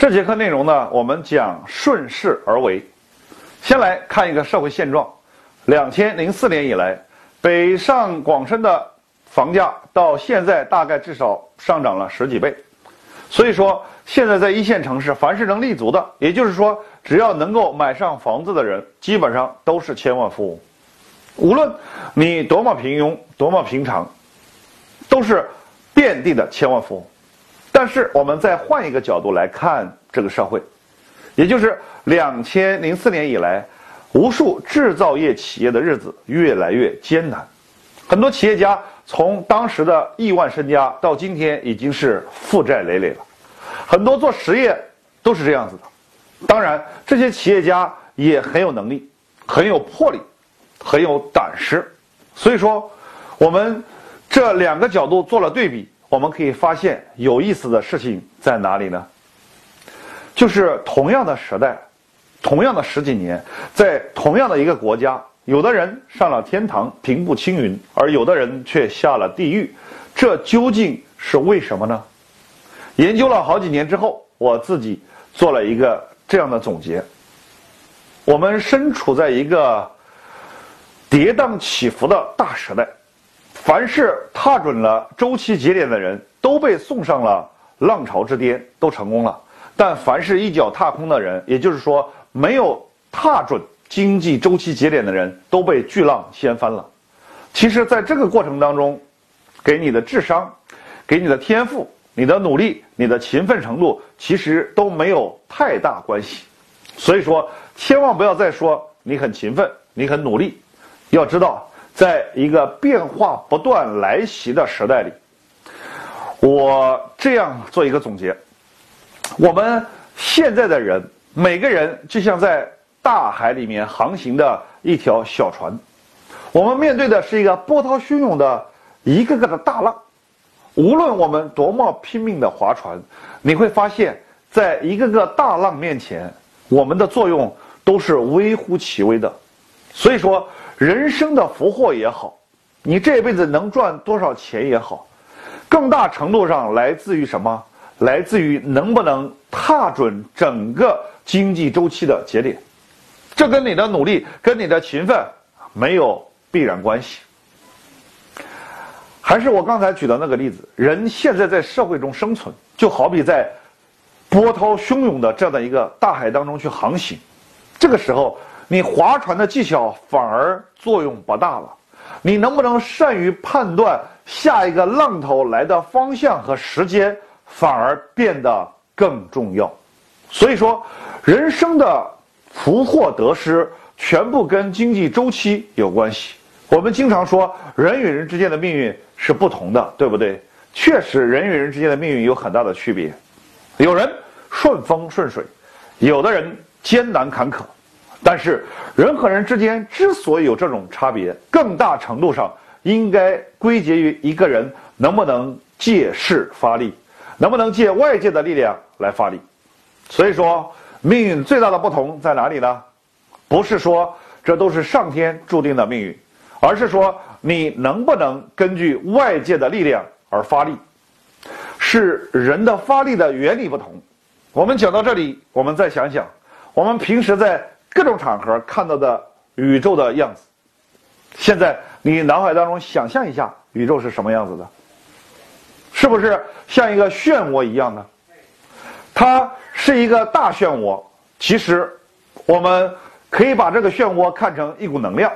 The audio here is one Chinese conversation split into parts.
这节课内容呢，我们讲顺势而为。先来看一个社会现状：两千零四年以来，北上广深的房价到现在大概至少上涨了十几倍。所以说，现在在一线城市，凡是能立足的，也就是说，只要能够买上房子的人，基本上都是千万富翁。无论你多么平庸、多么平常，都是遍地的千万富翁。但是，我们再换一个角度来看这个社会，也就是两千零四年以来，无数制造业企业的日子越来越艰难，很多企业家从当时的亿万身家到今天已经是负债累累了，很多做实业都是这样子的。当然，这些企业家也很有能力，很有魄力，很有胆识。所以说，我们这两个角度做了对比。我们可以发现有意思的事情在哪里呢？就是同样的时代，同样的十几年，在同样的一个国家，有的人上了天堂，平步青云，而有的人却下了地狱，这究竟是为什么呢？研究了好几年之后，我自己做了一个这样的总结：我们身处在一个跌宕起伏的大时代。凡是踏准了周期节点的人，都被送上了浪潮之巅，都成功了。但凡是一脚踏空的人，也就是说没有踏准经济周期节点的人，都被巨浪掀翻了。其实，在这个过程当中，给你的智商、给你的天赋、你的努力、你的勤奋程度，其实都没有太大关系。所以说，千万不要再说你很勤奋、你很努力，要知道。在一个变化不断来袭的时代里，我这样做一个总结：我们现在的人，每个人就像在大海里面航行的一条小船，我们面对的是一个波涛汹涌的一个个的大浪。无论我们多么拼命的划船，你会发现在一个个大浪面前，我们的作用都是微乎其微的。所以说。人生的福祸也好，你这辈子能赚多少钱也好，更大程度上来自于什么？来自于能不能踏准整个经济周期的节点。这跟你的努力、跟你的勤奋没有必然关系。还是我刚才举的那个例子，人现在在社会中生存，就好比在波涛汹涌的这样的一个大海当中去航行，这个时候。你划船的技巧反而作用不大了，你能不能善于判断下一个浪头来的方向和时间，反而变得更重要。所以说，人生的福祸得失全部跟经济周期有关系。我们经常说人与人之间的命运是不同的，对不对？确实，人与人之间的命运有很大的区别，有人顺风顺水，有的人艰难坎坷。但是，人和人之间之所以有这种差别，更大程度上应该归结于一个人能不能借势发力，能不能借外界的力量来发力。所以说，命运最大的不同在哪里呢？不是说这都是上天注定的命运，而是说你能不能根据外界的力量而发力，是人的发力的原理不同。我们讲到这里，我们再想想，我们平时在。各种场合看到的宇宙的样子，现在你脑海当中想象一下，宇宙是什么样子的？是不是像一个漩涡一样呢？它是一个大漩涡，其实我们可以把这个漩涡看成一股能量，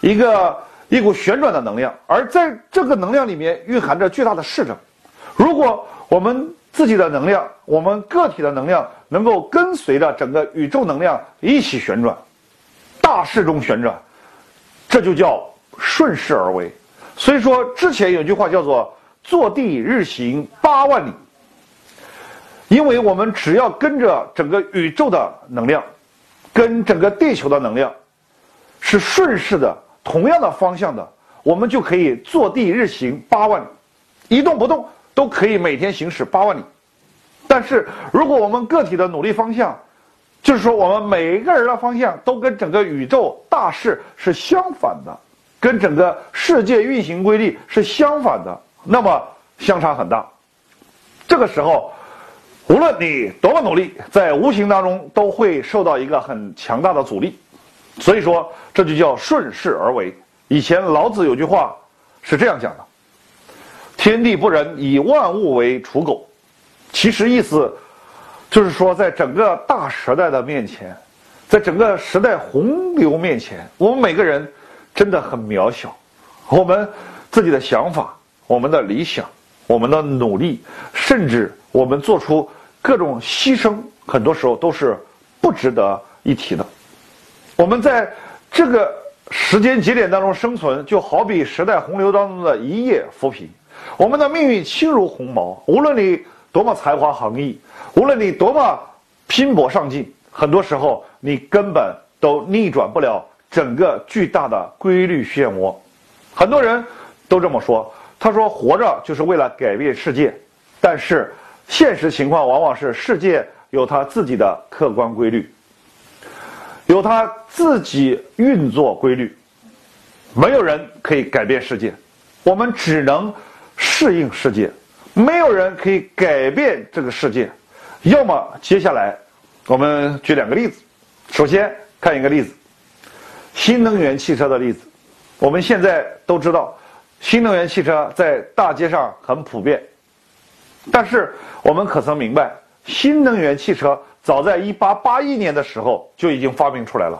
一个一股旋转的能量，而在这个能量里面蕴含着巨大的势能。如果我们自己的能量，我们个体的能量能够跟随着整个宇宙能量一起旋转，大势中旋转，这就叫顺势而为。所以说，之前有句话叫做“坐地日行八万里”，因为我们只要跟着整个宇宙的能量，跟整个地球的能量是顺势的，同样的方向的，我们就可以坐地日行八万里，一动不动。都可以每天行驶八万里，但是如果我们个体的努力方向，就是说我们每一个人的方向都跟整个宇宙大势是相反的，跟整个世界运行规律是相反的，那么相差很大。这个时候，无论你多么努力，在无形当中都会受到一个很强大的阻力。所以说，这就叫顺势而为。以前老子有句话是这样讲的：“天地不仁，以万物为刍狗。”其实意思就是说，在整个大时代的面前，在整个时代洪流面前，我们每个人真的很渺小。我们自己的想法、我们的理想、我们的努力，甚至我们做出各种牺牲，很多时候都是不值得一提的。我们在这个时间节点当中生存，就好比时代洪流当中的一叶浮萍。我们的命运轻如鸿毛，无论你多么才华横溢，无论你多么拼搏上进，很多时候你根本都逆转不了整个巨大的规律漩涡。很多人都这么说，他说活着就是为了改变世界，但是现实情况往往是世界有它自己的客观规律。有他自己运作规律，没有人可以改变世界，我们只能适应世界，没有人可以改变这个世界。要么接下来，我们举两个例子，首先看一个例子，新能源汽车的例子。我们现在都知道，新能源汽车在大街上很普遍，但是我们可曾明白，新能源汽车？早在一八八一年的时候就已经发明出来了，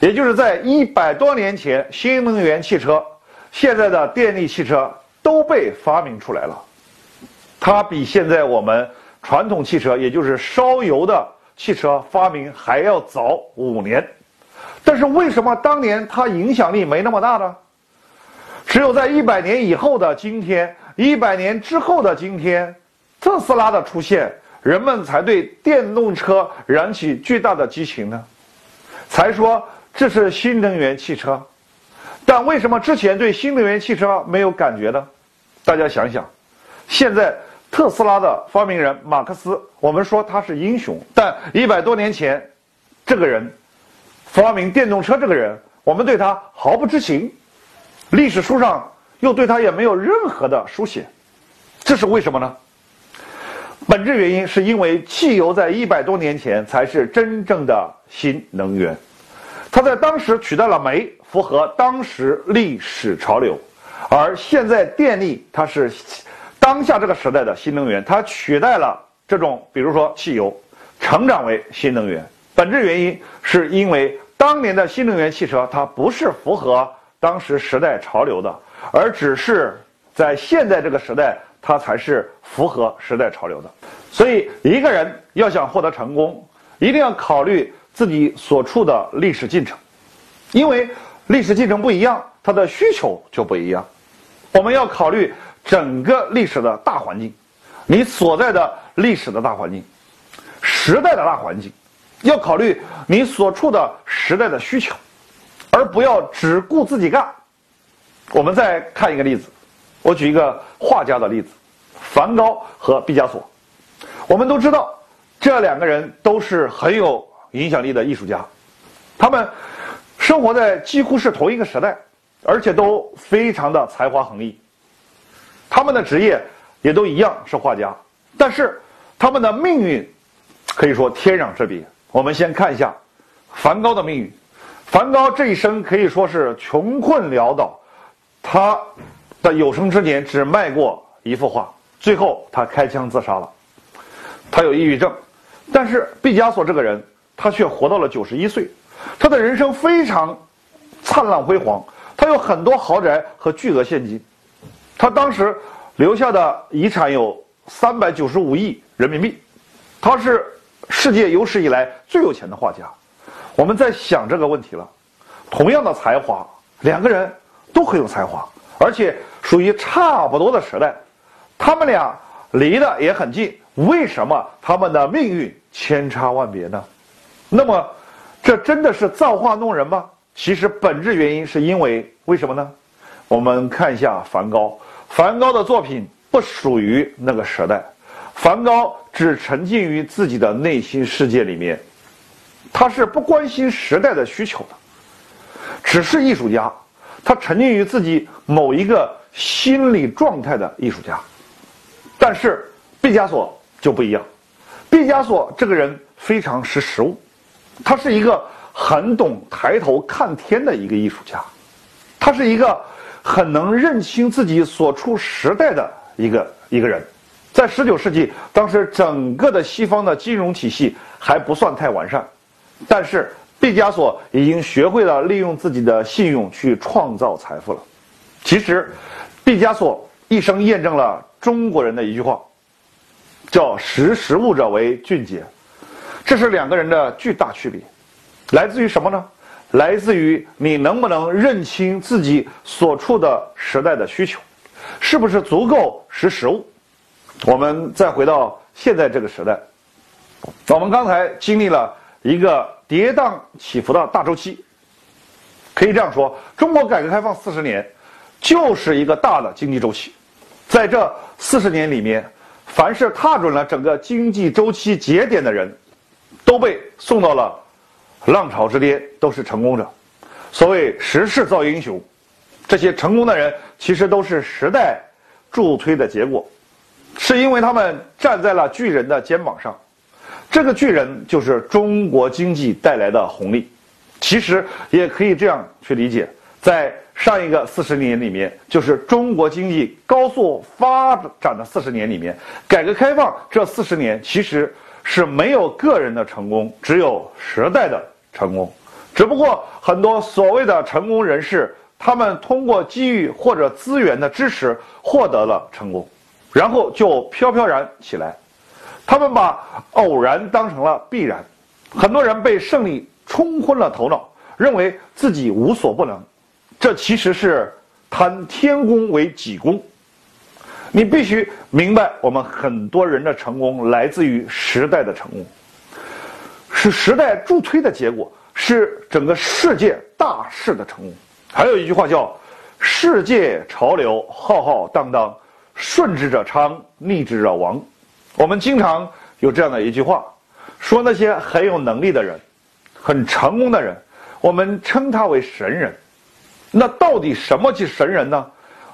也就是在一百多年前，新能源汽车、现在的电力汽车都被发明出来了。它比现在我们传统汽车，也就是烧油的汽车发明还要早五年。但是为什么当年它影响力没那么大呢？只有在一百年以后的今天，一百年之后的今天，特斯拉的出现。人们才对电动车燃起巨大的激情呢，才说这是新能源汽车。但为什么之前对新能源汽车没有感觉呢？大家想想，现在特斯拉的发明人马克思，我们说他是英雄，但一百多年前，这个人发明电动车这个人，我们对他毫不知情，历史书上又对他也没有任何的书写，这是为什么呢？本质原因是因为汽油在一百多年前才是真正的新能源，它在当时取代了煤，符合当时历史潮流，而现在电力它是当下这个时代的新能源，它取代了这种比如说汽油，成长为新能源。本质原因是因为当年的新能源汽车它不是符合当时时代潮流的，而只是在现在这个时代。它才是符合时代潮流的，所以一个人要想获得成功，一定要考虑自己所处的历史进程，因为历史进程不一样，它的需求就不一样。我们要考虑整个历史的大环境，你所在的历史的大环境，时代的大环境，要考虑你所处的时代的需求，而不要只顾自己干。我们再看一个例子。我举一个画家的例子，梵高和毕加索。我们都知道，这两个人都是很有影响力的艺术家，他们生活在几乎是同一个时代，而且都非常的才华横溢。他们的职业也都一样是画家，但是他们的命运可以说天壤之别。我们先看一下梵高的命运。梵高这一生可以说是穷困潦倒，他。的有生之年只卖过一幅画，最后他开枪自杀了。他有抑郁症，但是毕加索这个人，他却活到了九十一岁，他的人生非常灿烂辉煌，他有很多豪宅和巨额现金，他当时留下的遗产有三百九十五亿人民币，他是世界有史以来最有钱的画家。我们在想这个问题了，同样的才华，两个人都很有才华。而且属于差不多的时代，他们俩离得也很近，为什么他们的命运千差万别呢？那么，这真的是造化弄人吗？其实本质原因是因为为什么呢？我们看一下梵高，梵高的作品不属于那个时代，梵高只沉浸于自己的内心世界里面，他是不关心时代的需求的，只是艺术家。他沉浸于自己某一个心理状态的艺术家，但是毕加索就不一样，毕加索这个人非常识时务，他是一个很懂抬头看天的一个艺术家，他是一个很能认清自己所处时代的一个一个人。在十九世纪，当时整个的西方的金融体系还不算太完善，但是毕加索已经学会了利用自己的信用去创造财富了。其实，毕加索一生验证了中国人的一句话，叫“识时务者为俊杰”，这是两个人的巨大区别，来自于什么呢？来自于你能不能认清自己所处的时代的需求，是不是足够识时务。我们再回到现在这个时代，我们刚才经历了一个跌宕起伏的大周期，可以这样说，中国改革开放四十年，就是一个大的经济周期，在这四十年里面，凡是踏准了整个经济周期节点的人，都被送到了浪潮之巅，都是成功者。所谓时势造英雄，这些成功的人其实都是时代助推的结果。是因为他们站在了巨人的肩膀上，这个巨人就是中国经济带来的红利。其实也可以这样去理解，在上一个四十年里面，就是中国经济高速发展的四十年里面，改革开放这四十年其实是没有个人的成功，只有时代的成功。只不过很多所谓的成功人士，他们通过机遇或者资源的支持获得了成功。然后就飘飘然起来，他们把偶然当成了必然，很多人被胜利冲昏了头脑，认为自己无所不能，这其实是贪天功为己功。你必须明白，我们很多人的成功来自于时代的成功，是时代助推的结果，是整个世界大势的成功。还有一句话叫“世界潮流浩浩荡荡”。顺之者昌，逆之者亡。我们经常有这样的一句话，说那些很有能力的人，很成功的人，我们称他为神人。那到底什么是神人呢？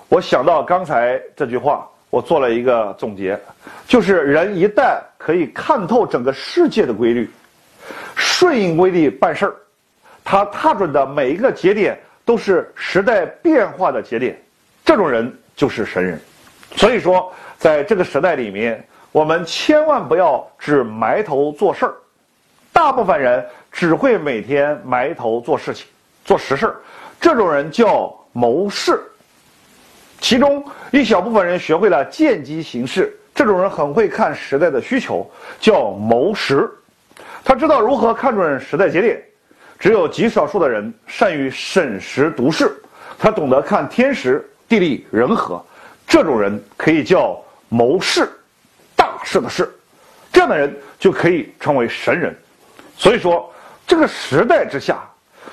我想到刚才这句话，我做了一个总结，就是人一旦可以看透整个世界的规律，顺应规律办事儿，他踏准的每一个节点都是时代变化的节点，这种人就是神人。所以说，在这个时代里面，我们千万不要只埋头做事儿。大部分人只会每天埋头做事情、做实事儿，这种人叫谋士。其中一小部分人学会了见机行事，这种人很会看时代的需求，叫谋时。他知道如何看准时代节点。只有极少数的人善于审时度势，他懂得看天时、地利、人和。这种人可以叫谋士，大事的事，这样的人就可以称为神人。所以说，这个时代之下，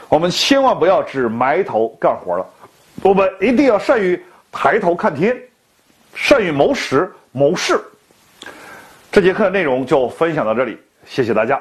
我们千万不要只埋头干活了，我们一定要善于抬头看天，善于谋时谋事。这节课的内容就分享到这里，谢谢大家。